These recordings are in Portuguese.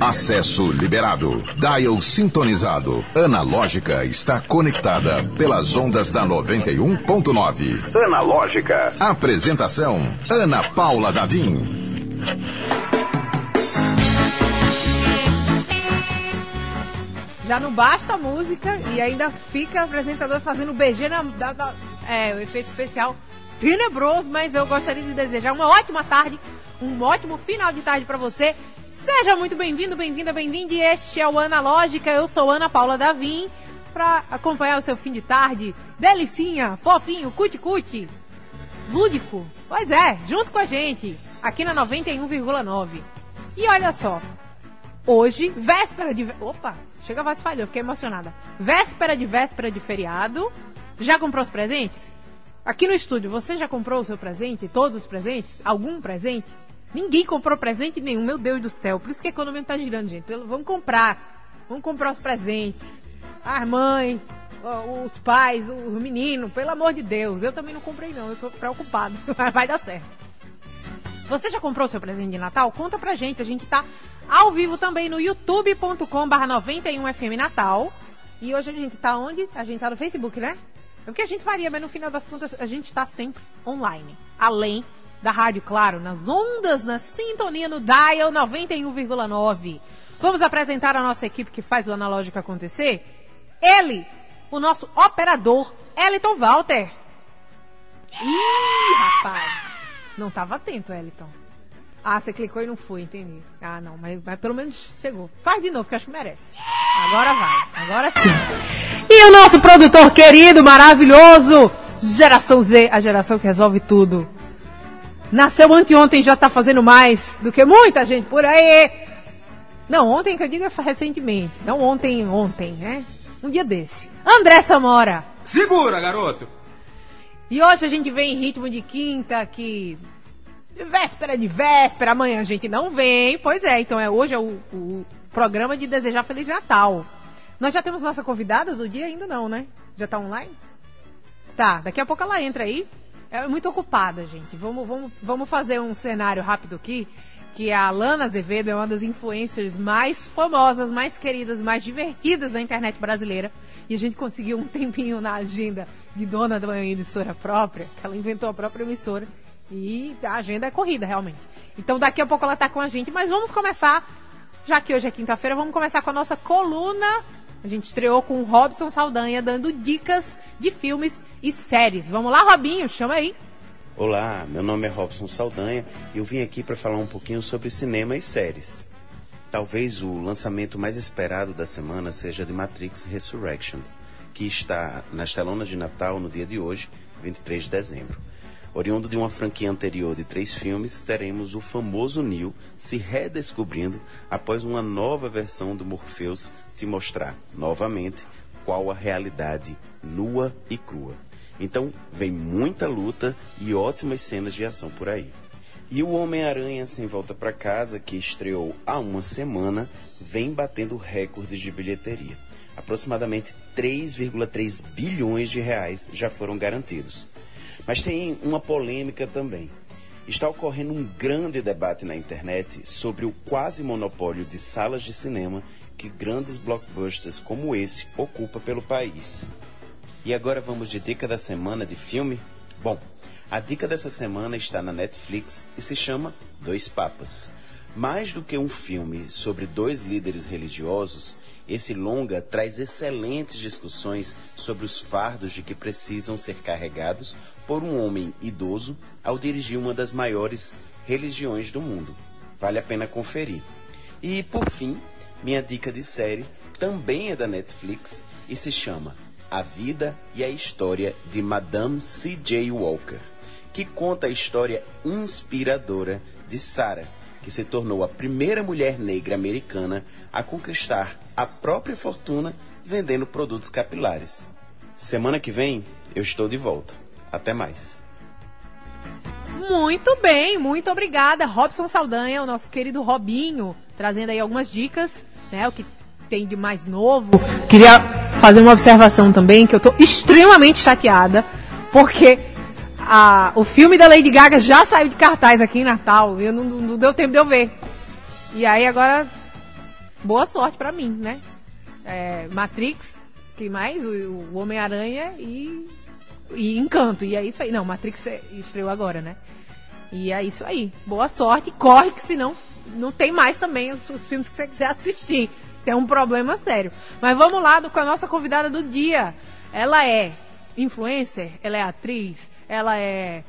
Acesso liberado. Dial sintonizado. Analógica está conectada pelas ondas da 91.9. Analógica. Apresentação: Ana Paula Davim. Já não basta a música e ainda fica a apresentador fazendo BG na, da, da, é, o efeito especial tenebroso, mas eu gostaria de desejar uma ótima tarde, um ótimo final de tarde para você. Seja muito bem-vindo, bem-vinda, bem-vinde. Este é o Analógica. Eu sou Ana Paula Davim para acompanhar o seu fim de tarde. Delicinha, fofinho, cuti-cuti, lúdico. Pois é, junto com a gente, aqui na 91,9. E olha só, hoje, véspera de. Opa, chega a falhou, fiquei emocionada. Véspera de véspera de feriado. Já comprou os presentes? Aqui no estúdio, você já comprou o seu presente? Todos os presentes? Algum presente? Ninguém comprou presente nenhum, meu Deus do céu. Por isso que a economia tá girando, gente. Vamos comprar. Vamos comprar os presentes. As mães, os pais, os meninos, pelo amor de Deus. Eu também não comprei, não. Eu tô preocupado. Mas vai dar certo. Você já comprou seu presente de Natal? Conta pra gente. A gente tá ao vivo também no youtube.com/barra 91FM Natal. E hoje a gente tá onde? A gente tá no Facebook, né? É o que a gente faria, mas no final das contas a gente tá sempre online. Além da Rádio Claro, nas ondas, na sintonia no Dial 91,9. Vamos apresentar a nossa equipe que faz o analógico acontecer? Ele, o nosso operador, Eliton Walter. Ih, rapaz. Não estava atento, Eliton. Ah, você clicou e não foi, entendi. Ah, não, mas, mas pelo menos chegou. Faz de novo, que acho que merece. Agora vai, agora sim. E o nosso produtor querido, maravilhoso, Geração Z, a geração que resolve tudo. Nasceu anteontem já está fazendo mais do que muita gente por aí. Não, ontem que eu digo é recentemente. Não ontem, ontem, né? Um dia desse. André Samora. Segura, garoto. E hoje a gente vem em ritmo de quinta, que véspera de véspera, amanhã a gente não vem. Pois é, então é hoje é o, o programa de desejar Feliz Natal. Nós já temos nossa convidada do dia? Ainda não, né? Já tá online? Tá, daqui a pouco ela entra aí. É muito ocupada, gente. Vamos, vamos, vamos fazer um cenário rápido aqui. Que a Alana Azevedo é uma das influencers mais famosas, mais queridas, mais divertidas da internet brasileira. E a gente conseguiu um tempinho na agenda de dona uma emissora própria, que ela inventou a própria emissora. E a agenda é corrida, realmente. Então daqui a pouco ela está com a gente. Mas vamos começar, já que hoje é quinta-feira, vamos começar com a nossa coluna. A gente estreou com o Robson Saldanha dando dicas de filmes e séries. Vamos lá, Robinho, chama aí. Olá, meu nome é Robson Saldanha e eu vim aqui para falar um pouquinho sobre cinema e séries. Talvez o lançamento mais esperado da semana seja de Matrix Resurrections, que está nas telonas de Natal no dia de hoje, 23 de dezembro. Oriundo de uma franquia anterior de três filmes, teremos o famoso Neo se redescobrindo após uma nova versão do Morpheus te mostrar, novamente, qual a realidade nua e crua. Então, vem muita luta e ótimas cenas de ação por aí. E o Homem-Aranha Sem Volta para Casa, que estreou há uma semana, vem batendo recordes de bilheteria. Aproximadamente 3,3 bilhões de reais já foram garantidos. Mas tem uma polêmica também. Está ocorrendo um grande debate na internet sobre o quase monopólio de salas de cinema que grandes blockbusters como esse ocupam pelo país. E agora vamos de dica da semana de filme? Bom, a dica dessa semana está na Netflix e se chama Dois Papas. Mais do que um filme sobre dois líderes religiosos, esse longa traz excelentes discussões sobre os fardos de que precisam ser carregados por um homem idoso ao dirigir uma das maiores religiões do mundo. Vale a pena conferir. E, por fim, minha dica de série também é da Netflix e se chama a vida e a história de Madame C.J. Walker, que conta a história inspiradora de Sarah, que se tornou a primeira mulher negra americana a conquistar a própria fortuna vendendo produtos capilares. Semana que vem eu estou de volta. Até mais. Muito bem, muito obrigada, Robson Saldanha, o nosso querido Robinho, trazendo aí algumas dicas, né, o que tem de mais novo. Queria fazer uma observação também, que eu tô extremamente chateada, porque a, o filme da Lady Gaga já saiu de cartaz aqui em Natal, e não, não deu tempo de eu ver. E aí agora, boa sorte pra mim, né? É, Matrix, quem mais? O, o Homem-Aranha e, e Encanto. E é isso aí. Não, Matrix estreou agora, né? E é isso aí. Boa sorte. Corre que senão não tem mais também os, os filmes que você quiser assistir. Tem um problema sério. Mas vamos lá com a nossa convidada do dia. Ela é influencer, ela é atriz, ela é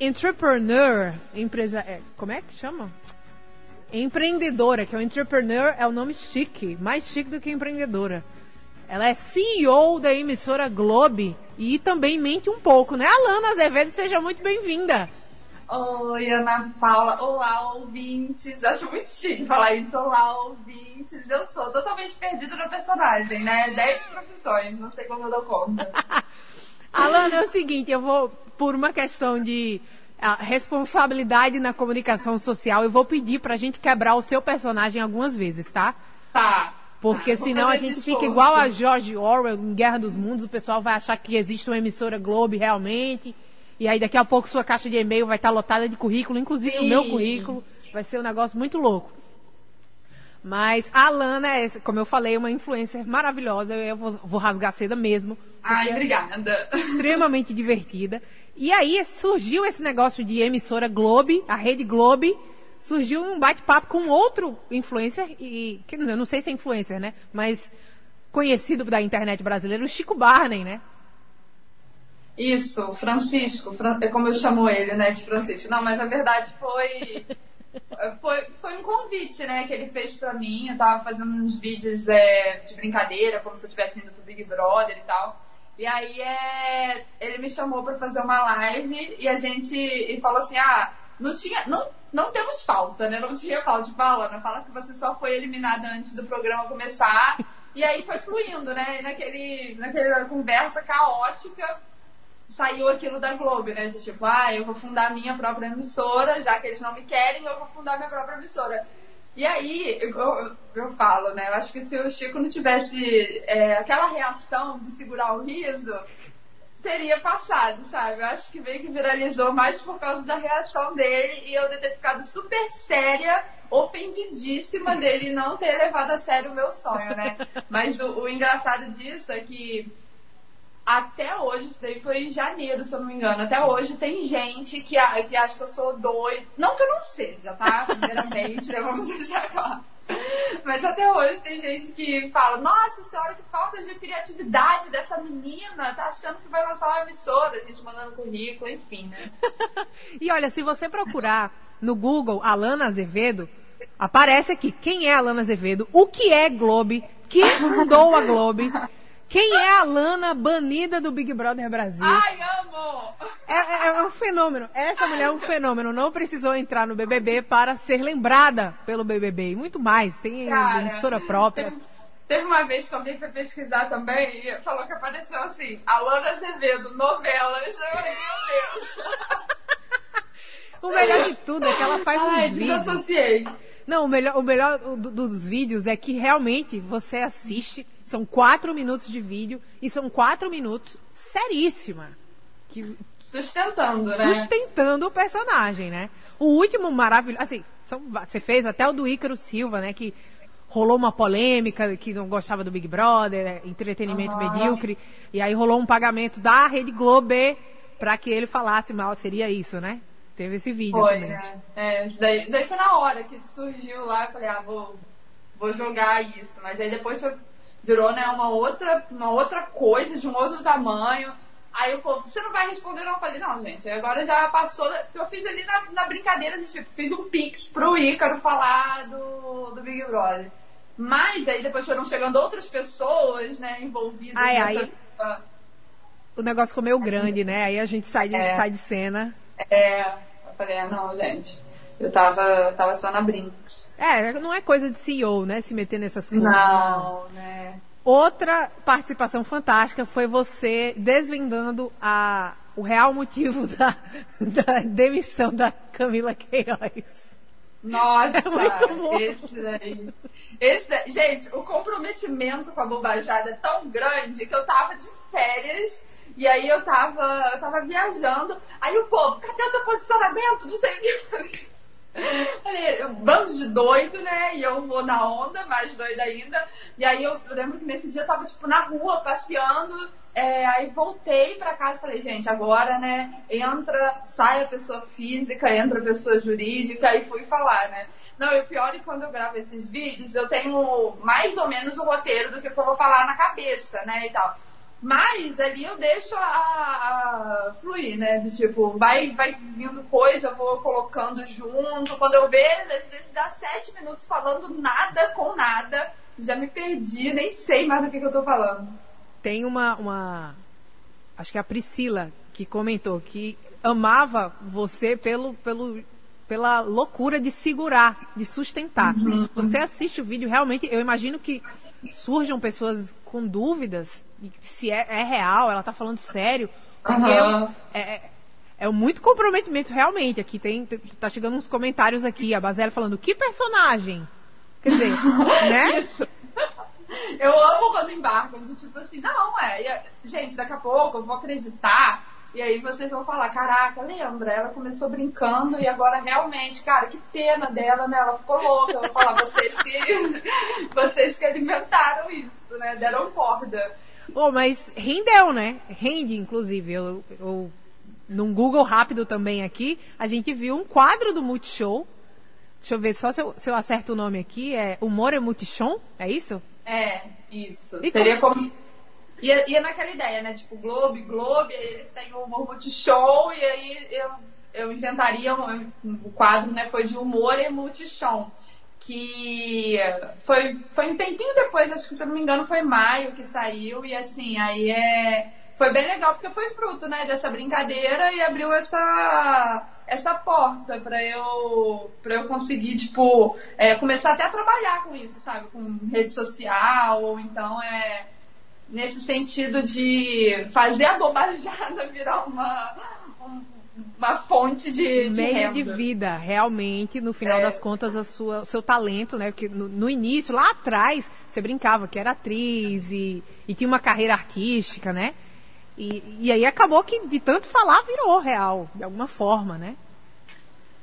entrepreneur, empresa, é, como é que chama? Empreendedora, que é o entrepreneur é o nome chique, mais chique do que empreendedora. Ela é CEO da emissora Globe e também mente um pouco, né? Alana Azevedo, seja muito bem-vinda. Oi, Ana Paula. Olá, ouvintes. Acho muito chique falar isso. Olá, ouvintes. Eu sou totalmente perdida no personagem, né? Dez profissões, não sei como eu dou conta. Alana, é o seguinte, eu vou, por uma questão de uh, responsabilidade na comunicação social, eu vou pedir pra gente quebrar o seu personagem algumas vezes, tá? Tá. Porque senão a gente fica igual a George Orwell em Guerra dos Mundos, o pessoal vai achar que existe uma emissora Globo realmente e aí daqui a pouco sua caixa de e-mail vai estar lotada de currículo, inclusive Sim. o meu currículo. Vai ser um negócio muito louco. Mas a Lana é, como eu falei, uma influencer maravilhosa. Eu vou, vou rasgar seda mesmo. Ai, obrigada. É extremamente divertida. E aí surgiu esse negócio de emissora Globe, a rede Globe, surgiu um bate-papo com outro influencer, e que eu não sei se é influencer, né? Mas conhecido da internet brasileira, o Chico Barney, né? Isso, Francisco, é como eu chamo ele, né, de Francisco. Não, mas a verdade foi foi, foi um convite, né, que ele fez para mim. Eu tava fazendo uns vídeos é, de brincadeira, como se eu estivesse indo pro Big Brother e tal. E aí é, ele me chamou para fazer uma live e a gente e falou assim, ah, não tinha, não, não temos pauta, né? Não tinha pauta. Tipo, ah, Ana, fala que você só foi eliminada antes do programa começar. E aí foi fluindo, né? E naquele, naquela conversa caótica saiu aquilo da Globo, né? De tipo, ah, eu vou fundar minha própria emissora, já que eles não me querem, eu vou fundar minha própria emissora. E aí, eu, eu, falo, né? Eu acho que se o Chico não tivesse é, aquela reação de segurar o riso, teria passado, sabe? Eu acho que meio que viralizou mais por causa da reação dele e eu ter ficado super séria, ofendidíssima dele não ter levado a sério o meu sonho, né? Mas o, o engraçado disso é que até hoje, isso daí foi em janeiro, se eu não me engano. Até hoje tem gente que, que acha que eu sou doida. Não que eu não seja, tá? Primeiramente, né? Vamos deixar claro. Mas até hoje tem gente que fala: Nossa senhora, que falta de criatividade dessa menina. Tá achando que vai lançar uma emissora, a gente mandando currículo, enfim, né? e olha, se você procurar no Google Alana Azevedo, aparece aqui quem é Alana Azevedo, o que é Globe, quem fundou a Globe. Quem é a Lana banida do Big Brother Brasil? Ai, amo! É, é, é, um fenômeno. Essa mulher é um fenômeno. Não precisou entrar no BBB para ser lembrada pelo BBB. E muito mais. Tem Cara, emissora própria. Teve, teve, uma vez que alguém foi pesquisar também e falou que apareceu assim: Alana Azevedo, novelas. Eu falei, meu Deus. o melhor de tudo é que ela faz Ai, uns vídeos. Desassociei. Não, o melhor, o melhor dos vídeos é que realmente você assiste são quatro minutos de vídeo e são quatro minutos seríssima. Que, sustentando, né? Sustentando o personagem, né? O último maravilhoso. Assim, são, você fez até o do Ícaro Silva, né? Que rolou uma polêmica que não gostava do Big Brother, né? entretenimento uhum. medíocre. E aí rolou um pagamento da Rede Globo para que ele falasse mal, seria isso, né? Teve esse vídeo foi, também. Né? É, daí, daí foi na hora que surgiu lá, eu falei, ah, vou, vou jogar isso. Mas aí depois foi virou né, uma, outra, uma outra coisa, de um outro tamanho. Aí o povo, você não vai responder? Não, eu falei, não, gente, agora já passou. Eu fiz ali na, na brincadeira, de, tipo, fiz um pix pro Ícaro falar do, do Big Brother. Mas aí depois foram chegando outras pessoas, né, envolvidas ai, nessa... Ai. O negócio meio grande, né? Aí a gente sai de, é. sai de cena. É, eu falei, ah, não, gente. Eu tava, tava só na Brinks. É, não é coisa de CEO, né? Se meter nessas coisas. Não, né? Outra participação fantástica foi você desvendando a, o real motivo da, da demissão da Camila Queiroz. Nossa, é esse daí. Esse daí. Gente, o comprometimento com a bobajada é tão grande que eu tava de férias e aí eu tava, eu tava viajando. Aí o povo, cadê o teu posicionamento? Não sei o que. Bando de doido, né? E eu vou na onda, mais doida ainda. E aí eu, eu lembro que nesse dia eu tava, tipo, na rua, passeando. É, aí voltei para casa e falei, gente, agora, né, entra, sai a pessoa física, entra a pessoa jurídica, e fui falar, né. Não, e o pior é quando eu gravo esses vídeos, eu tenho mais ou menos o roteiro do que eu vou falar na cabeça, né, e tal. Mas ali eu deixo a, a, fluir, né? De tipo, vai, vai vindo coisa, vou colocando junto. Quando eu vejo, às vezes dá sete minutos falando nada com nada. Já me perdi, nem sei mais do que, que eu tô falando. Tem uma, uma. Acho que é a Priscila que comentou que amava você pelo, pelo, pela loucura de segurar, de sustentar. Uhum. Você assiste o vídeo, realmente, eu imagino que surjam pessoas com dúvidas se é, é real, ela tá falando sério. Porque uhum. é, é, é muito comprometimento realmente. Aqui tem. Tá chegando uns comentários aqui, a Basela falando, que personagem? Quer dizer, né? Isso. Eu amo quando embarcam, de tipo assim, não, é. Gente, daqui a pouco eu vou acreditar. E aí vocês vão falar, caraca, lembra? Ela começou brincando e agora realmente, cara, que pena dela, né? Ela ficou louca. Eu vou falar, vocês que. vocês que alimentaram isso, né? Deram corda. Oh, mas rendeu, né? Rende, inclusive. Eu, eu, num Google rápido também aqui, a gente viu um quadro do Multishow. Deixa eu ver só se eu, se eu acerto o nome aqui. É Humor é Multishow? É isso? É, isso. E Seria como... como... Ia, ia naquela ideia, né? Tipo, Globo, Globo, eles têm o Humor Multishow, e aí eu, eu inventaria um, o quadro, né? Foi de Humor e Multishow que foi, foi um tempinho depois, acho que se eu não me engano foi maio que saiu, e assim, aí é. Foi bem legal porque foi fruto, né, dessa brincadeira e abriu essa essa porta para eu para eu conseguir tipo é, começar até a trabalhar com isso sabe com rede social ou então é nesse sentido de fazer a bobajada virar uma uma fonte de, de meio renda. de vida, realmente, no final é. das contas, a sua, o seu talento, né? Porque no, no, início, lá atrás, você brincava que era atriz e, e tinha uma carreira artística, né? E, e aí acabou que de tanto falar virou real, de alguma forma, né?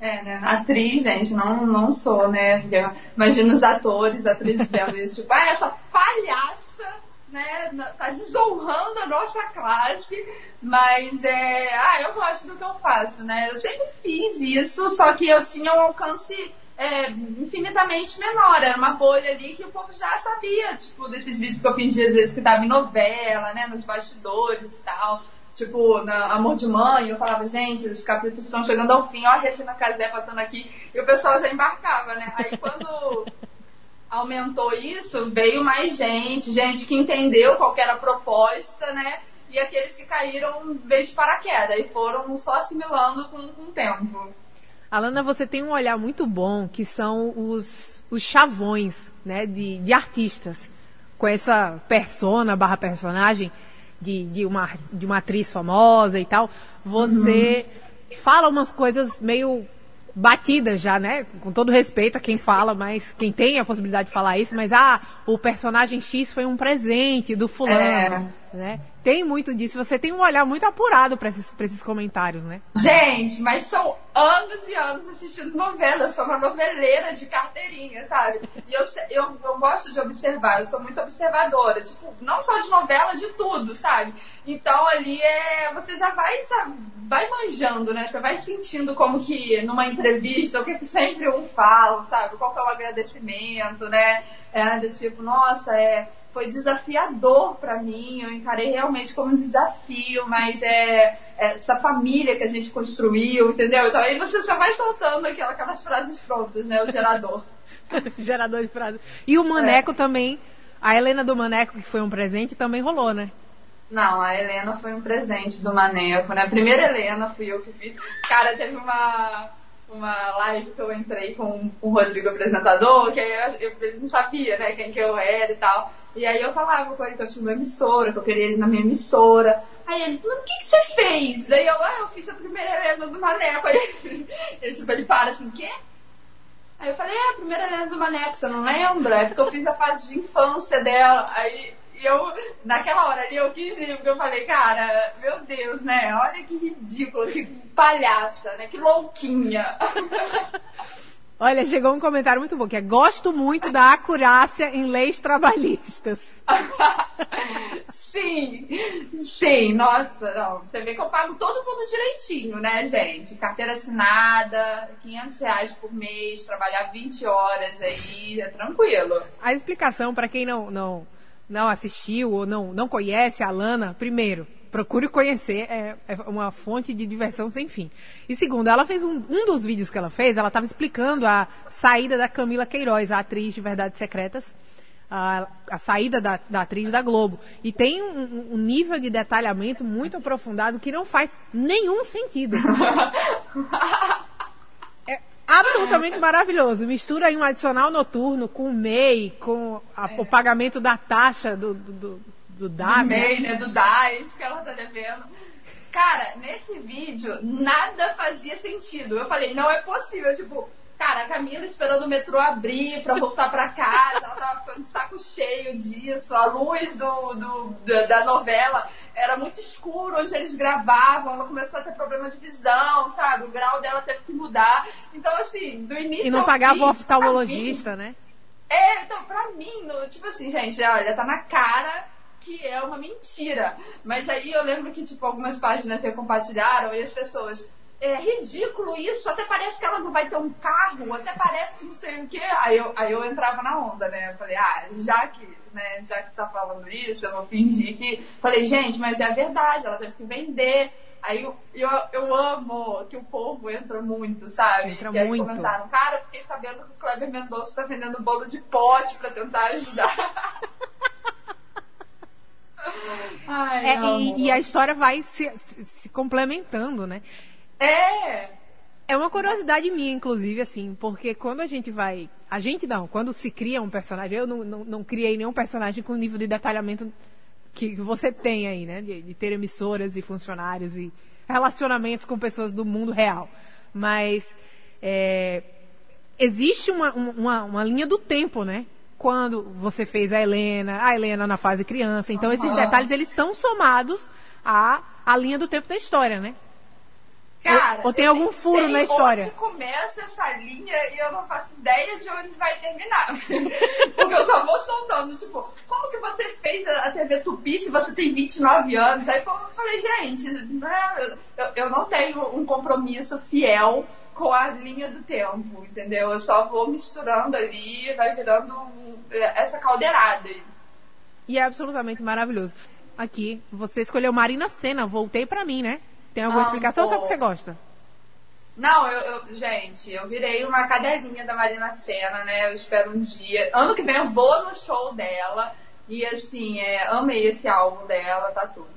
É, né? Atriz, gente, não, não sou, né? Imagina os atores, atrizes isso, tipo, ah, essa palhaça né, tá desonrando a nossa classe, mas é, ah, eu gosto do que eu faço, né? Eu sempre fiz isso, só que eu tinha um alcance é, infinitamente menor, era uma bolha ali que o povo já sabia, tipo, desses vídeos que eu fingi às vezes que tava em novela, né, nos bastidores e tal. Tipo, na Amor de Mãe, eu falava, gente, os capítulos estão chegando ao fim, ó a Regina Casé passando aqui, e o pessoal já embarcava, né? Aí quando aumentou isso, veio mais gente, gente que entendeu qual era a proposta, né? E aqueles que caíram veio de paraquedas e foram só assimilando com, com o tempo. Alana, você tem um olhar muito bom que são os, os chavões né, de, de artistas. Com essa persona barra personagem de, de, uma, de uma atriz famosa e tal. Você uhum. fala umas coisas meio batida já, né? Com todo respeito a quem fala, mas quem tem a possibilidade de falar isso, mas ah, o personagem X foi um presente do fulano, é. Né? Tem muito disso. Você tem um olhar muito apurado para esses, pra esses comentários, né? Gente, mas são anos e anos assistindo novela. Eu sou uma noveleira de carteirinha, sabe? E eu, eu, eu gosto de observar. Eu sou muito observadora. Tipo, não só de novela, de tudo, sabe? Então ali é. Você já vai, sabe, vai manjando, né? Você vai sentindo como que numa entrevista, o que, que sempre um fala, sabe? Qual que é o agradecimento, né? É, do tipo, nossa, é foi desafiador para mim, eu encarei realmente como um desafio, mas é, é, essa família que a gente construiu, entendeu? Então aí você já vai soltando aquelas, aquelas frases prontas, né? O gerador. gerador de frases. E o Maneco é. também, a Helena do Maneco, que foi um presente, também rolou, né? Não, a Helena foi um presente do Maneco, né? A primeira Helena fui eu que fiz. Cara, teve uma uma live que eu entrei com, com o Rodrigo apresentador, que aí eu, eu, ele não sabia, né, quem que eu era e tal. E aí eu falava com ele que eu tinha uma emissora, que eu queria ele na minha emissora. Aí ele, mas o que, que você fez? Aí eu, ah, eu fiz a primeira lenda do Maneco. Aí ele, ele, tipo, ele para assim, quê? Aí eu falei, é, a primeira lenda do Maneco, você não lembra? É porque eu fiz a fase de infância dela. Aí eu, naquela hora ali, eu quis ir, porque eu falei, cara, meu Deus, né? Olha que ridículo, que palhaça, né? Que louquinha. Olha, chegou um comentário muito bom, que é gosto muito da acurácia em leis trabalhistas. sim, sim, nossa, não. Você vê que eu pago todo mundo direitinho, né, gente? Carteira assinada, 500 reais por mês, trabalhar 20 horas aí, é tranquilo. A explicação, para quem não, não, não assistiu ou não, não conhece a Lana, primeiro, procure conhecer, é, é, uma fonte de diversão sem fim. E segundo, ela fez um, um dos vídeos que ela fez, ela estava explicando a saída da Camila Queiroz, a atriz de Verdades Secretas, a, a saída da, da, atriz da Globo. E tem um, um, nível de detalhamento muito aprofundado que não faz nenhum sentido. é absolutamente maravilhoso. Mistura aí um adicional noturno com o MEI, com a, é. o pagamento da taxa do, do, do do DAS. Do MEI, né? Do DAS, que ela tá devendo. Cara, nesse vídeo, nada fazia sentido. Eu falei, não é possível. Tipo, cara, a Camila esperando o metrô abrir pra voltar pra casa, ela tava ficando de saco cheio disso. A luz do, do, da novela era muito escuro onde eles gravavam. Ela começou a ter problema de visão, sabe? O grau dela teve que mudar. Então, assim, do início. E não pagava o oftalmologista, né? É, então, pra mim, tipo assim, gente, olha, tá na cara que é uma mentira. Mas aí eu lembro que, tipo, algumas páginas compartilharam e as pessoas. É ridículo isso, até parece que ela não vai ter um carro, até parece que não sei o quê. Aí eu, aí eu entrava na onda, né? Eu falei, ah, já que, né, já que tá falando isso, eu vou fingir que. Falei, gente, mas é a verdade, ela teve que vender. Aí eu, eu, eu amo que o povo entra muito, sabe? Entra que aí muito. comentaram, cara, eu fiquei sabendo que o Kleber Mendonça tá vendendo bolo de pote pra tentar ajudar. Ai, é, e, e, a história vai se, se, se, complementando, né? É! É uma curiosidade minha, inclusive, assim, porque quando a gente vai. A gente não, quando se cria um personagem, eu não, não, não criei nenhum personagem com o nível de detalhamento que você tem aí, né? De, de ter emissoras e funcionários e relacionamentos com pessoas do mundo real. Mas é, existe uma, uma, uma linha do tempo, né? Quando você fez a Helena, a Helena na fase criança. Então, esses detalhes, eles são somados à, à linha do tempo da história, né? Cara, ou, ou tem algum furo na história? Onde começa essa linha e eu não faço ideia de onde vai terminar. Porque eu só vou soltando, tipo, como que você fez a TV Tupi se você tem 29 anos? Aí eu falei, gente, né, eu, eu não tenho um compromisso fiel com a linha do tempo, entendeu? Eu só vou misturando ali, vai virando essa caldeirada. E é absolutamente maravilhoso. Aqui, você escolheu Marina Senna, voltei para mim, né? Tem alguma ah, explicação ou só que você gosta? Não, eu, eu, gente, eu virei uma cadelinha da Marina Senna, né? Eu espero um dia. Ano que vem eu vou no show dela. E assim, é, amei esse álbum dela, tá tudo.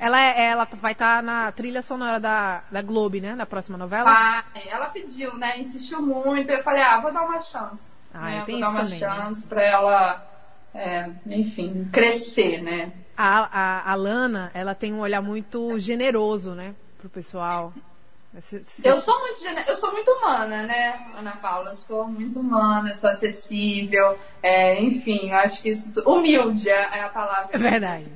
Ela, é, ela vai estar tá na trilha sonora da, da Globo, né? Na próxima novela? Ah, ela pediu, né? Insistiu muito. Eu falei, ah, vou dar uma chance. Ah, né? Vou dar uma também, né? chance né? pra ela, é, enfim, crescer, né? A, a, a Lana, ela tem um olhar muito generoso, né? Pro pessoal. Eu sou muito eu sou muito humana, né, Ana Paula? Sou muito humana, sou acessível, é, enfim, eu acho que isso humilde é a palavra. É verdade.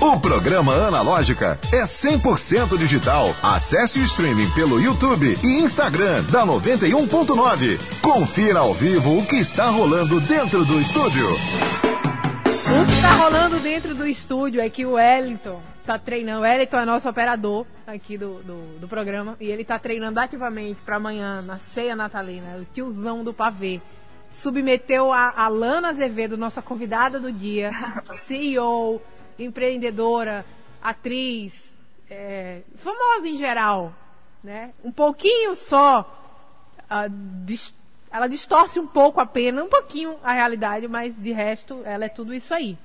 O programa Analógica é 100% digital. Acesse o streaming pelo YouTube e Instagram da 91.9. Confira ao vivo o que está rolando dentro do estúdio. O que está rolando dentro do estúdio é que o Wellington está treinando. O Wellington é nosso operador aqui do, do, do programa e ele está treinando ativamente para amanhã, na ceia natalina, o tiozão do pavê submeteu a, a Lana Azevedo, nossa convidada do dia, CEO, empreendedora, atriz, é, famosa em geral, né? Um pouquinho só, uh, ela distorce um pouco a pena, um pouquinho a realidade, mas de resto ela é tudo isso aí.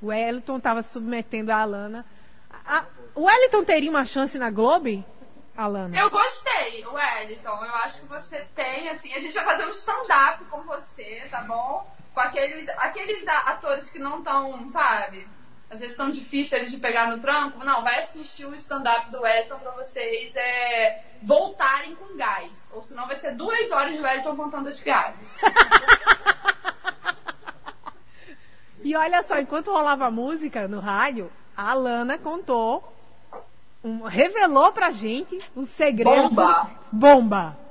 O Wellington estava submetendo a Alana. A, o Wellington teria uma chance na Globo? Alana? Eu gostei, Wellington. Eu acho que você tem, assim, a gente vai fazer um stand-up com você, tá bom? Com aqueles, aqueles atores que não estão, sabe? Às vezes tão difícil eles de pegar no tranco. Não, vai assistir o stand-up do Wellington pra vocês é, voltarem com gás. Ou senão vai ser duas horas de Wellington contando as piadas. e olha só, enquanto rolava a música no rádio, a Alana contou, um, revelou pra gente o segredo. Bomba! Bomba!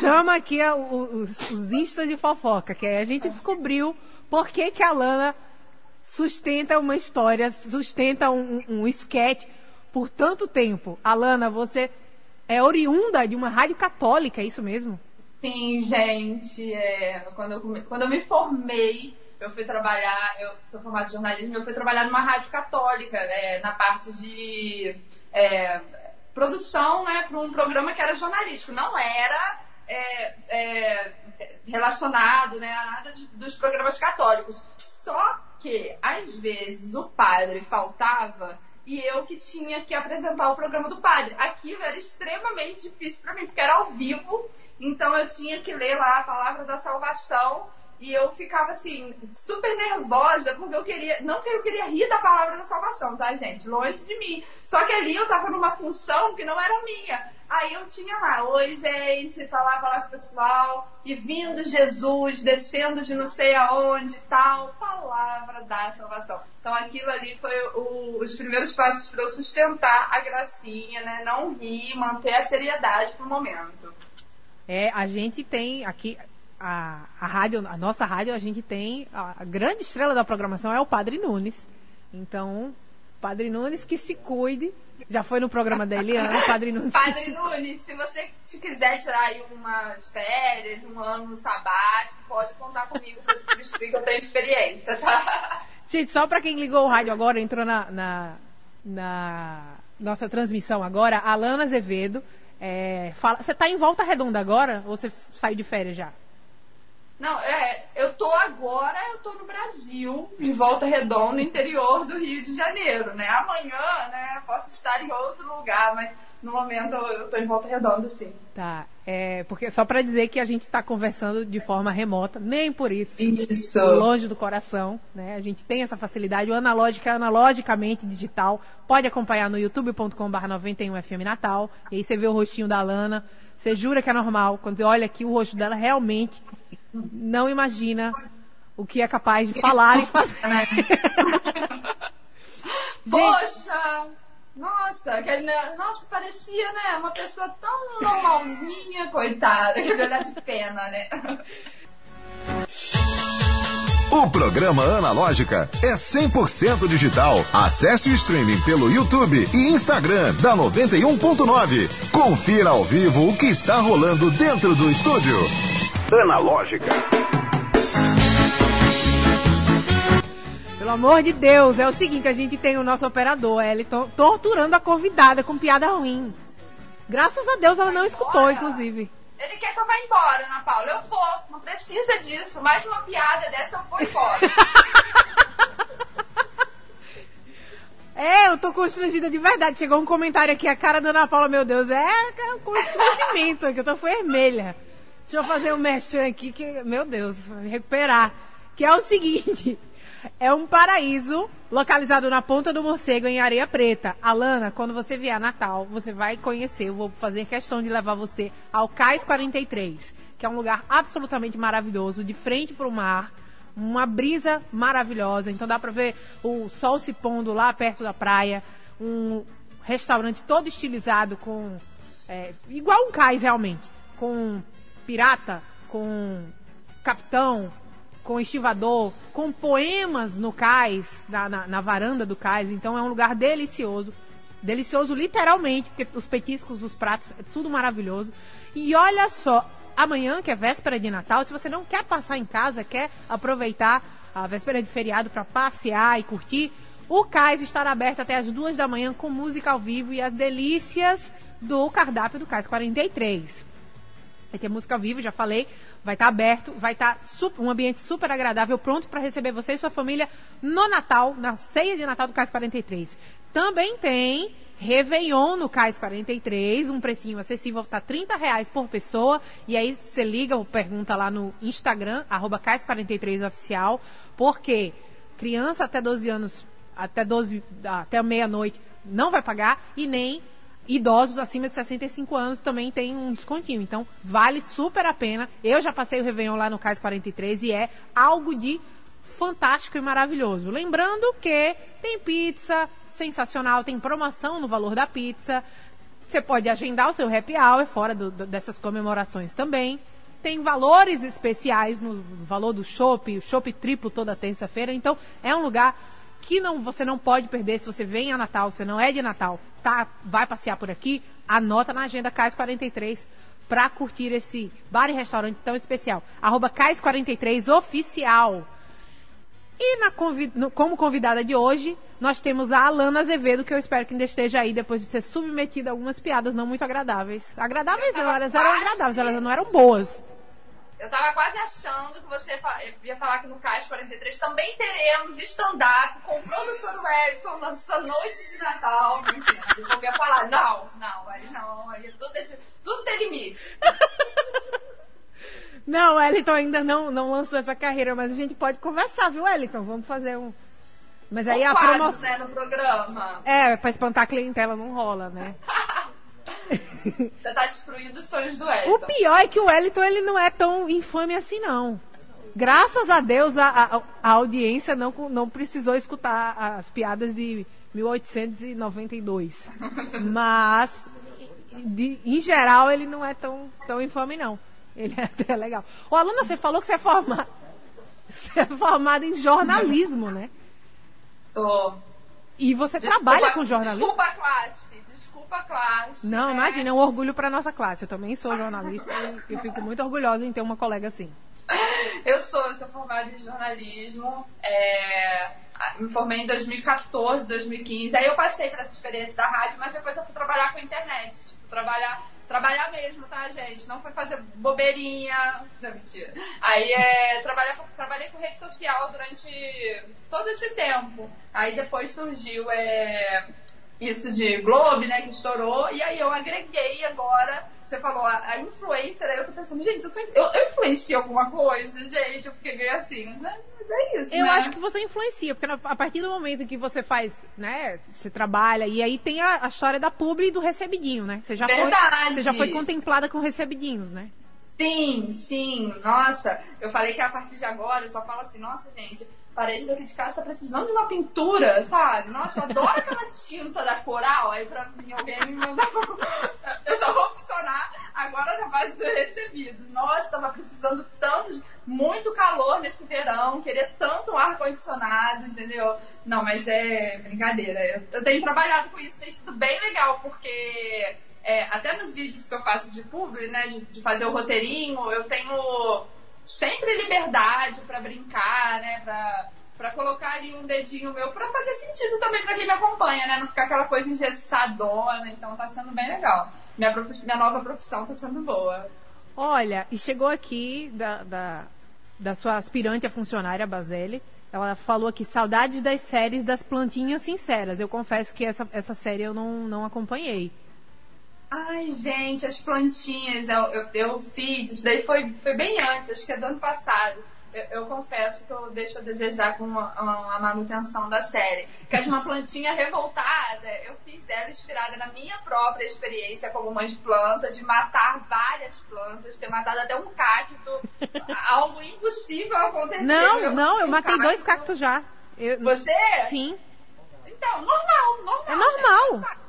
chama aqui a, os, os instas de fofoca, que aí a gente descobriu por que, que a Lana sustenta uma história, sustenta um, um, sketch por tanto tempo. Alana, você é oriunda de uma rádio católica, é isso mesmo? Sim, gente. É, quando, eu, quando eu me formei, eu fui trabalhar, eu sou formada em jornalismo, eu fui trabalhar numa rádio católica, é, na parte de é, produção, né, para um programa que era jornalístico. Não era é, é, relacionado né, a nada de, dos programas católicos. Só que, às vezes, o padre faltava e eu que tinha que apresentar o programa do padre. Aquilo era extremamente difícil para mim, porque era ao vivo, então eu tinha que ler lá a palavra da salvação e eu ficava assim, super nervosa, porque eu queria. Não que eu queria rir da palavra da salvação, tá, gente? Longe de mim. Só que ali eu tava numa função que não era minha. Aí eu tinha lá, oi gente, falava lá com o pessoal, e vindo Jesus, descendo de não sei aonde, tal, palavra da salvação. Então aquilo ali foi o, os primeiros passos para eu sustentar a gracinha, né? Não rir, manter a seriedade pro momento. É, a gente tem aqui, a, a rádio, a nossa rádio, a gente tem a, a grande estrela da programação é o Padre Nunes. Então, Padre Nunes que se cuide. Já foi no programa da Eliana, Padre Nunes. Padre se... Nunes, se você quiser tirar aí umas férias, um ano sabático, pode contar comigo para substituir que eu tenho experiência, tá? Gente, só para quem ligou o rádio agora, entrou na, na, na nossa transmissão agora, Alana Azevedo. É, fala, você está em volta redonda agora ou você saiu de férias já? Não, é, eu tô agora, eu tô no Brasil, em Volta Redonda, interior do Rio de Janeiro, né? Amanhã, né, posso estar em outro lugar, mas no momento eu tô em Volta Redonda, sim. Tá, é, porque só para dizer que a gente está conversando de forma remota, nem por isso. Isso. Longe do coração, né? A gente tem essa facilidade, o analógico é analogicamente digital. Pode acompanhar no youtube.com/91fm Natal, e aí você vê o rostinho da Lana. Você jura que é normal, quando você olha aqui o rosto dela realmente não imagina o que é capaz de falar e fazer. Né? Poxa! Nossa, aquele, nossa, parecia, né? Uma pessoa tão normalzinha, coitada, que olhar de pena, né? O programa Analógica é 100% digital. Acesse o streaming pelo YouTube e Instagram da 91.9. Confira ao vivo o que está rolando dentro do estúdio. Analógica. Pelo amor de Deus, é o seguinte, a gente tem o nosso operador, Elton, torturando a convidada com piada ruim. Graças a Deus ela não escutou, inclusive. Ele quer que eu vá embora, Ana Paula. Eu vou, não precisa disso. Mais uma piada dessa, eu vou embora. É, eu tô constrangida de verdade. Chegou um comentário aqui, a cara da Ana Paula, meu Deus, é, é um constrangimento, que eu tô vermelha. Deixa eu fazer um merchan aqui que, meu Deus, me recuperar. Que é o seguinte: é um paraíso localizado na Ponta do Morcego, em Areia Preta. Alana, quando você vier a Natal, você vai conhecer. Eu vou fazer questão de levar você ao Cais 43, que é um lugar absolutamente maravilhoso, de frente para o mar. Uma brisa maravilhosa. Então dá para ver o sol se pondo lá perto da praia. Um restaurante todo estilizado com. É, igual um cais realmente. Com pirata, com capitão, com estivador, com poemas no cais, na, na, na, varanda do cais. Então é um lugar delicioso. Delicioso literalmente, porque os petiscos, os pratos, é tudo maravilhoso. E olha só, amanhã, que é véspera de Natal, se você não quer passar em casa, quer aproveitar a véspera de feriado para passear e curtir, o cais estará aberto até as duas da manhã com música ao vivo e as delícias do cardápio do Cais 43. Vai ter música ao vivo, já falei. Vai estar tá aberto, vai estar tá um ambiente super agradável, pronto para receber você e sua família no Natal, na ceia de Natal do Cais 43. Também tem Réveillon no Cais 43, um precinho acessível, tá 30 reais por pessoa. E aí você liga ou pergunta lá no Instagram, arroba Cais 43 oficial, porque criança até 12 anos, até 12, até meia-noite, não vai pagar e nem idosos acima de 65 anos também tem um descontinho. Então, vale super a pena. Eu já passei o Réveillon lá no Cais 43 e é algo de fantástico e maravilhoso. Lembrando que tem pizza sensacional, tem promoção no valor da pizza. Você pode agendar o seu happy hour fora do, dessas comemorações também. Tem valores especiais no valor do shopping, o shopping triplo toda terça-feira. Então, é um lugar que não, você não pode perder se você vem a Natal, você não é de Natal, tá, vai passear por aqui, anota na agenda CAIS 43 para curtir esse bar e restaurante tão especial. Arroba CAIS 43 oficial. E na convid como convidada de hoje, nós temos a Alana Azevedo, que eu espero que ainda esteja aí depois de ser submetida a algumas piadas não muito agradáveis. Agradáveis não, elas eram agradáveis, elas não eram boas. Eu tava quase achando que você ia falar que no Caixa 43 também teremos stand-up com o produtor Wellington na sua noite de Natal. Eu ia falar, não, não, aí não, aí tudo, é, tudo tem limite. Não, Wellington ainda não, não lançou essa carreira, mas a gente pode conversar, viu, Wellington? Vamos fazer um. Mas aí um a promoção. Né, no programa. É, pra espantar a clientela não rola, né? Você tá destruindo os sonhos do Wellington. O pior é que o Wellington ele não é tão infame assim, não. Graças a Deus a, a, a audiência não, não precisou escutar as piadas de 1892. Mas, de, em geral, ele não é tão, tão infame, não. Ele é até legal. O aluno, você falou que você é formado. Você é em jornalismo, né? Tô. E você desculpa, trabalha com jornalismo? Desculpa a classe. Não, né? imagina, é um orgulho para nossa classe. Eu também sou jornalista e eu fico muito orgulhosa em ter uma colega assim. Eu sou, eu sou formada em jornalismo. É, me formei em 2014, 2015. Aí eu passei por essa experiência da rádio, mas depois eu fui trabalhar com a internet. Tipo, trabalhar, trabalhar mesmo, tá, gente? Não foi fazer bobeirinha. Não, mentira. Aí é, trabalhar, trabalhei com rede social durante todo esse tempo. Aí depois surgiu. É, isso de Globo, né, que estourou, e aí eu agreguei agora. Você falou, a, a influencer, aí eu tô pensando, gente, eu, sou, eu, eu influencio alguma coisa, gente, eu fiquei meio assim, mas é, mas é isso. Eu né? acho que você influencia, porque a partir do momento que você faz, né, você trabalha, e aí tem a, a história da publi e do recebidinho, né? Você já, Verdade. foi, você já foi contemplada com recebidinhos, né? Sim, sim. Nossa, eu falei que a partir de agora eu só falo assim, nossa, gente, parede daqui de casa tá precisando de uma pintura, sabe? Nossa, eu adoro aquela tinta da coral. Aí pra mim alguém me mandou. Eu só vou funcionar agora na base do recebido. Nossa, tava precisando tanto de. Muito calor nesse verão, queria tanto um ar-condicionado, entendeu? Não, mas é brincadeira. Eu, tenho trabalhado com isso, tem sido bem legal, porque é, até nos vídeos que eu faço de publi, né, de, de fazer o roteirinho, eu tenho sempre liberdade para brincar, né? Pra, pra colocar ali um dedinho meu para fazer sentido também para quem me acompanha, né? Não ficar aquela coisa engessadona. Então tá sendo bem legal. Minha, minha nova profissão tá sendo boa. Olha, e chegou aqui da, da, da sua aspirante a funcionária, Baseli. Ela falou aqui, saudades das séries das plantinhas sinceras. Eu confesso que essa, essa série eu não, não acompanhei. Ai, gente, as plantinhas, eu, eu, eu, fiz, isso daí foi, foi bem antes, acho que é do ano passado. Eu, eu confesso que eu deixo a desejar com a, a, manutenção da série. Que é de uma plantinha revoltada, eu fiz ela inspirada na minha própria experiência como mãe de planta, de matar várias plantas, ter matado até um cacto, algo impossível acontecer. Não, eu, não, eu matei cacto. dois cactos já. Eu, Você? Sim. Então, normal, normal. É normal. Né?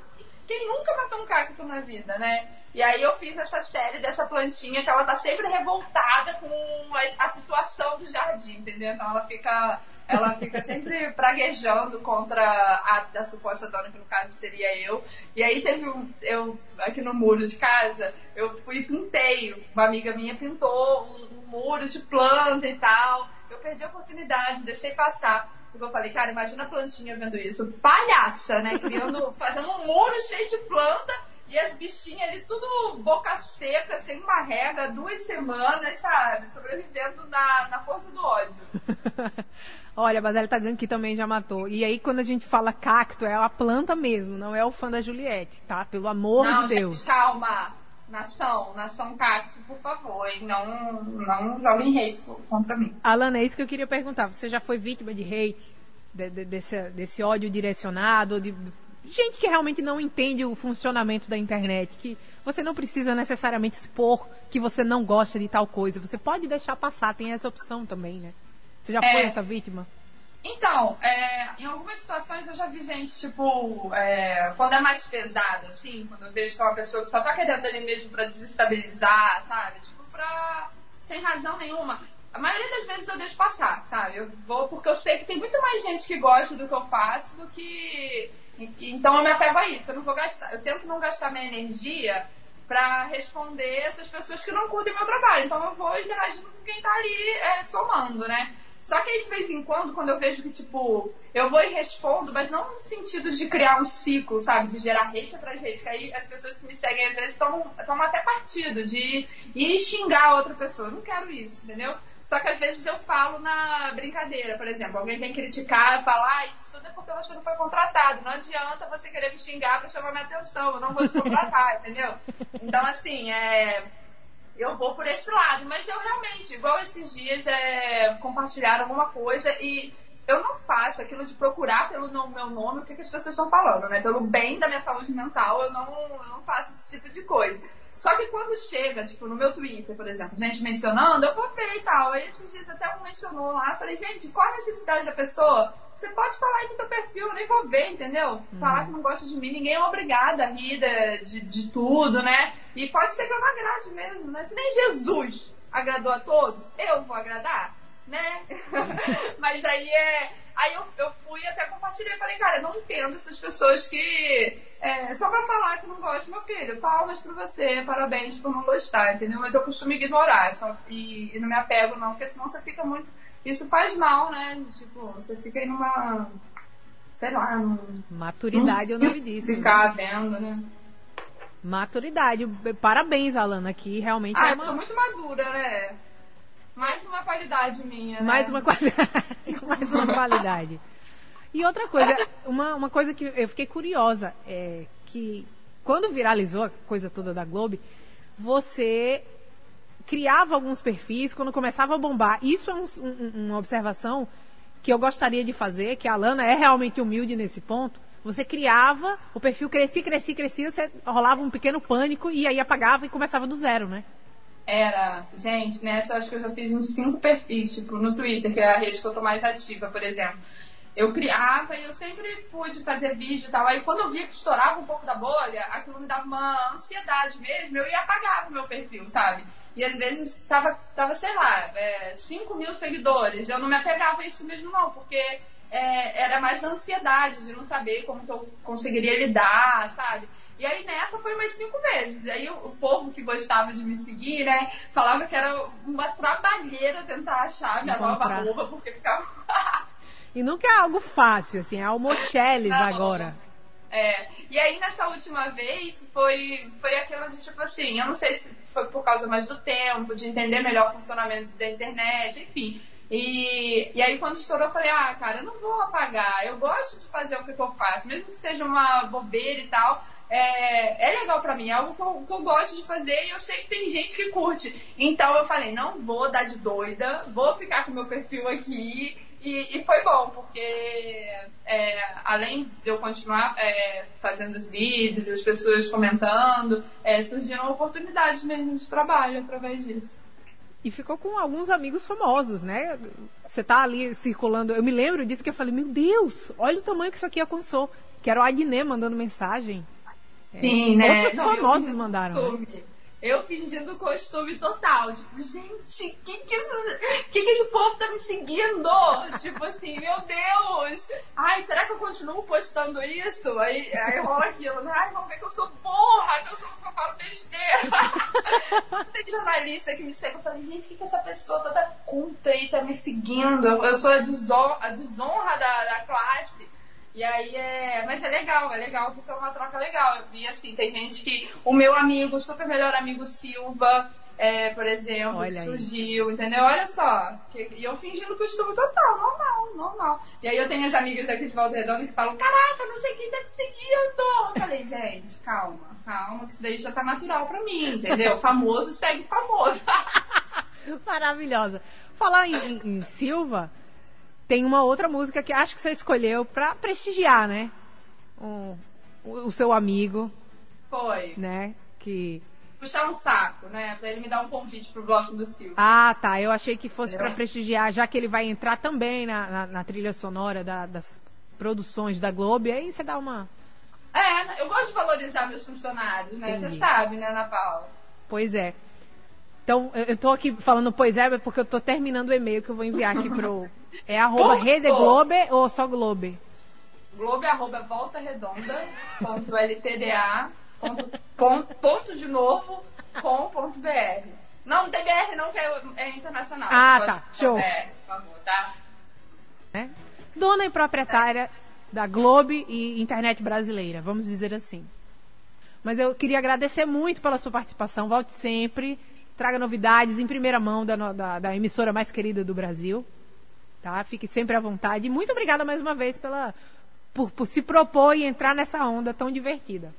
Quem nunca matou um cacto na vida, né? E aí eu fiz essa série dessa plantinha que ela tá sempre revoltada com a, a situação do jardim, entendeu? Então ela fica ela fica sempre praguejando contra a da suposta dona, que no caso seria eu. E aí teve um, eu, aqui no muro de casa, eu fui e pintei. Uma amiga minha pintou um, um muro de planta e tal. Eu perdi a oportunidade, deixei passar. Porque eu falei, cara, imagina a plantinha vendo isso. Palhaça, né? Criando, fazendo um muro cheio de planta e as bichinhas ali tudo boca seca, sem uma rega, duas semanas, sabe? Sobrevivendo na, na força do ódio. Olha, mas ela tá dizendo que também já matou. E aí, quando a gente fala cacto, é a planta mesmo, não é o fã da Juliette, tá? Pelo amor não, de Deus. Gente, calma. Nação, nação cacto, por favor, e não, não joguem hate contra mim. Alana, é isso que eu queria perguntar. Você já foi vítima de hate? De, de, desse, desse ódio direcionado? De, gente que realmente não entende o funcionamento da internet, que você não precisa necessariamente expor que você não gosta de tal coisa. Você pode deixar passar, tem essa opção também, né? Você já é. foi essa vítima? Então, é, em algumas situações eu já vi gente, tipo, é, quando é mais pesado, assim, quando eu vejo que é uma pessoa que só tá querendo ali mesmo pra desestabilizar, sabe? Tipo, pra. sem razão nenhuma. A maioria das vezes eu deixo passar, sabe? Eu vou porque eu sei que tem muito mais gente que gosta do que eu faço do que. Então eu me apego a isso. Eu não vou gastar. Eu tento não gastar minha energia para responder essas pessoas que não curtem meu trabalho. Então eu vou interagindo com quem tá ali é, somando, né? Só que aí de vez em quando, quando eu vejo que, tipo, eu vou e respondo, mas não no sentido de criar um ciclo, sabe? De gerar hate atrás hate, que aí as pessoas que me seguem às vezes tomam, tomam até partido de ir xingar a outra pessoa. Eu não quero isso, entendeu? Só que às vezes eu falo na brincadeira, por exemplo, alguém vem criticar, falar, ah, isso tudo é porque você não foi contratado. Não adianta você querer me xingar pra chamar minha atenção, eu não vou te contratar, entendeu? Então, assim, é eu vou por esse lado. Mas eu realmente, igual esses dias, é, compartilharam alguma coisa e eu não faço aquilo de procurar pelo meu nome o que, que as pessoas estão falando, né? Pelo bem da minha saúde mental, eu não, eu não faço esse tipo de coisa. Só que quando chega, tipo, no meu Twitter, por exemplo, gente mencionando, eu vou ver e tal. Aí esses dias até um mencionou lá, falei, gente, qual a necessidade da pessoa? Você pode falar aí no teu perfil, eu nem vou ver, entendeu? Falar que não gosta de mim, ninguém é obrigado a rir de, de tudo, né? E pode ser que eu não agrade mesmo, né? Se nem Jesus agradou a todos, eu vou agradar, né? Mas aí é Aí eu, eu fui até compartilhei, falei, cara, eu não entendo essas pessoas que é, só pra falar que não gosta meu filho, palmas pra você, parabéns por não gostar, entendeu? Mas eu costumo ignorar só, e, e não me apego não, porque senão você fica muito. Isso faz mal, né? Tipo, você fica aí numa. Sei lá, num. Maturidade num, é o nome disso. Ficar né? vendo, né? Maturidade. Parabéns, Alana, aqui realmente. Ah, é uma... eu sou muito madura, né? Mais uma qualidade minha, né? Mais uma qualidade. Mais uma qualidade. E outra coisa, uma, uma coisa que eu fiquei curiosa, é que quando viralizou a coisa toda da Globo, você criava alguns perfis quando começava a bombar. Isso é um, um, uma observação que eu gostaria de fazer, que a Lana é realmente humilde nesse ponto. Você criava, o perfil crescia, crescia, crescia, você rolava um pequeno pânico e aí apagava e começava do zero, né? Era, gente, nessa acho que eu já fiz uns cinco perfis, tipo, no Twitter, que é a rede que eu tô mais ativa, por exemplo. Eu criava e eu sempre fui de fazer vídeo e tal. Aí quando eu via que estourava um pouco da bolha, aquilo me dava uma ansiedade mesmo, eu ia apagar o meu perfil, sabe? E às vezes tava, tava sei lá, é, 5 mil seguidores. Eu não me apegava a isso mesmo, não, porque é, era mais da ansiedade de não saber como que eu conseguiria lidar, sabe? E aí nessa foi umas cinco vezes. E aí o, o, povo que gostava de me seguir, né, falava que era uma trabalheira tentar achar minha Encontrar. nova roupa, porque ficava. e nunca é algo fácil, assim, é almocheles agora. É, e aí nessa última vez foi, foi aquilo de tipo assim, eu não sei se foi por causa mais do tempo, de entender melhor o funcionamento da internet, enfim. E, e aí quando estourou eu falei, ah, cara, eu não vou apagar, eu gosto de fazer o que eu faço, mesmo que seja uma bobeira e tal, é, é legal para mim, é algo que eu, que eu, gosto de fazer e eu sei que tem gente que curte. Então eu falei, não vou dar de doida, vou ficar com meu perfil aqui. E, e foi bom, porque é, além de eu continuar é, fazendo os vídeos e as pessoas comentando, é, surgiram oportunidades mesmo de trabalho através disso. E ficou com alguns amigos famosos, né? Você tá ali circulando. Eu me lembro disso que eu falei, meu Deus, olha o tamanho que isso aqui alcançou. Que era o Adnet mandando mensagem. Sim, é, né? Outros Não, famosos mandaram. Né? Eu fingindo costume total. Tipo, gente, que que, isso, que que esse povo tá me seguindo? tipo assim, meu Deus! Ai, será que eu continuo postando isso? Aí, aí rola aquilo, né? Ai, vão ver que eu sou burra, que eu sou, só falo besteira. Tem jornalista que me segue. Eu falei, gente, o que que essa pessoa toda culta aí tá me seguindo? Eu sou a desonra, a desonra da, da classe. E aí é. Mas é legal, é legal porque é uma troca legal. E assim, tem gente que. O meu amigo, super melhor amigo Silva, é, por exemplo, Olha surgiu, aí. entendeu? Olha só. E eu fingindo costume total, normal, normal. E aí eu tenho as amigas aqui de Volta Redonda que falam, caraca, não sei quem tá te seguindo. Eu falei, gente, calma, calma, que isso daí já tá natural pra mim, entendeu? famoso segue famoso. Maravilhosa. Falar em, em, em Silva tem uma outra música que acho que você escolheu para prestigiar, né? O, o, o, seu amigo. Foi. Né? Que puxar um saco, né? Pra ele me dar um convite pro bloco do Silvio. Ah, tá. Eu achei que fosse para prestigiar, já que ele vai entrar também na, na, na trilha sonora da, das produções da Globo. E aí você dá uma. É, eu gosto de valorizar meus funcionários, né? Você sabe, né, Ana Paula? Pois é. Então, eu, eu tô aqui falando pois é, porque eu tô terminando o e-mail que eu vou enviar aqui pro. É arroba Rede Globe ou só Globe? Globe arroba volta redonda ponto LTDA ponto, ponto, ponto de novo com ponto BR. Não, não tem BR não, que é, é internacional. Ah, tá. Show. BR, por favor, tá? É. Dona e proprietária da Globe e internet brasileira, vamos dizer assim. Mas eu queria agradecer muito pela sua participação. Volte sempre. Traga novidades em primeira mão da, da, da emissora mais querida do Brasil. Tá? Fique sempre à vontade. E muito obrigada mais uma vez pela, por, por se propor e entrar nessa onda tão divertida.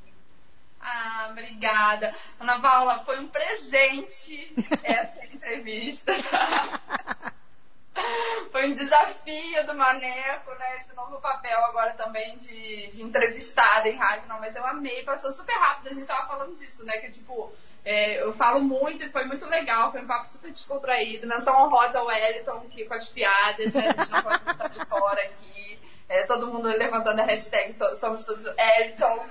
Ah, obrigada. Ana Paula, foi um presente essa entrevista. Foi um desafio do Maneco, né? Esse novo papel agora também de, de entrevistada em rádio, não, mas eu amei, passou super rápido, a gente tava falando disso, né? Que tipo, é, eu falo muito e foi muito legal, foi um papo super descontraído. Menção honrosa ao Wellington aqui com as piadas, né? A gente não pode deixar de fora aqui. É, todo mundo levantando a hashtag Somos Todos Elton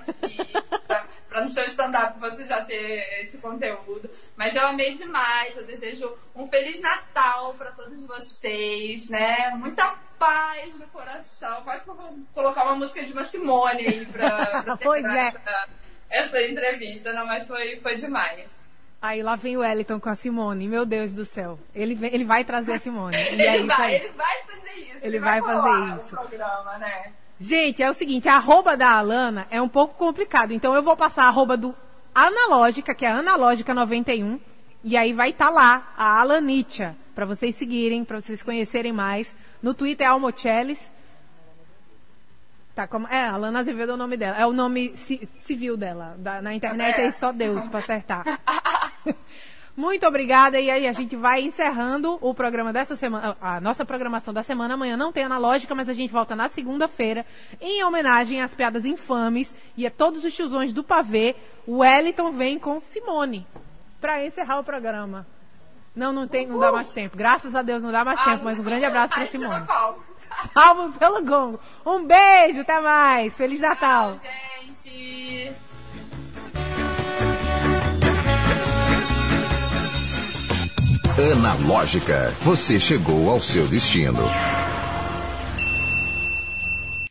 para no seu stand-up você já ter esse conteúdo. Mas eu amei demais, eu desejo um Feliz Natal para todos vocês, né? Muita paz no coração. Quase que eu vou colocar uma música de uma Simone aí para pois é. essa, essa entrevista, não, mas foi, foi demais. Aí lá vem o Wellington com a Simone, meu Deus do céu. Ele, vem, ele vai trazer a Simone. ele, é vai, ele vai fazer isso. Ele, ele vai, vai fazer isso. Programa, né? Gente, é o seguinte, a arroba da Alana é um pouco complicado. Então eu vou passar a arroba do Analógica, que é Analógica 91. E aí vai estar tá lá, a Alanitia, para vocês seguirem, para vocês conhecerem mais. No Twitter é Almocheles. Tá, como, é, Alana Azevedo é o nome dela. É o nome ci, civil dela. Da, na internet é. é só Deus para acertar. Muito obrigada. E aí a gente vai encerrando o programa dessa semana. A nossa programação da semana. Amanhã não tem analógica, mas a gente volta na segunda-feira em homenagem às piadas infames e a todos os tiozões do pavê. O Wellington vem com Simone para encerrar o programa. Não, não tem, não dá mais tempo. Graças a Deus não dá mais tempo, mas um grande abraço para Simone. Salvo pelo gongo. Um beijo, até mais. Feliz Natal. Tchau, gente. Analógica, você chegou ao seu destino.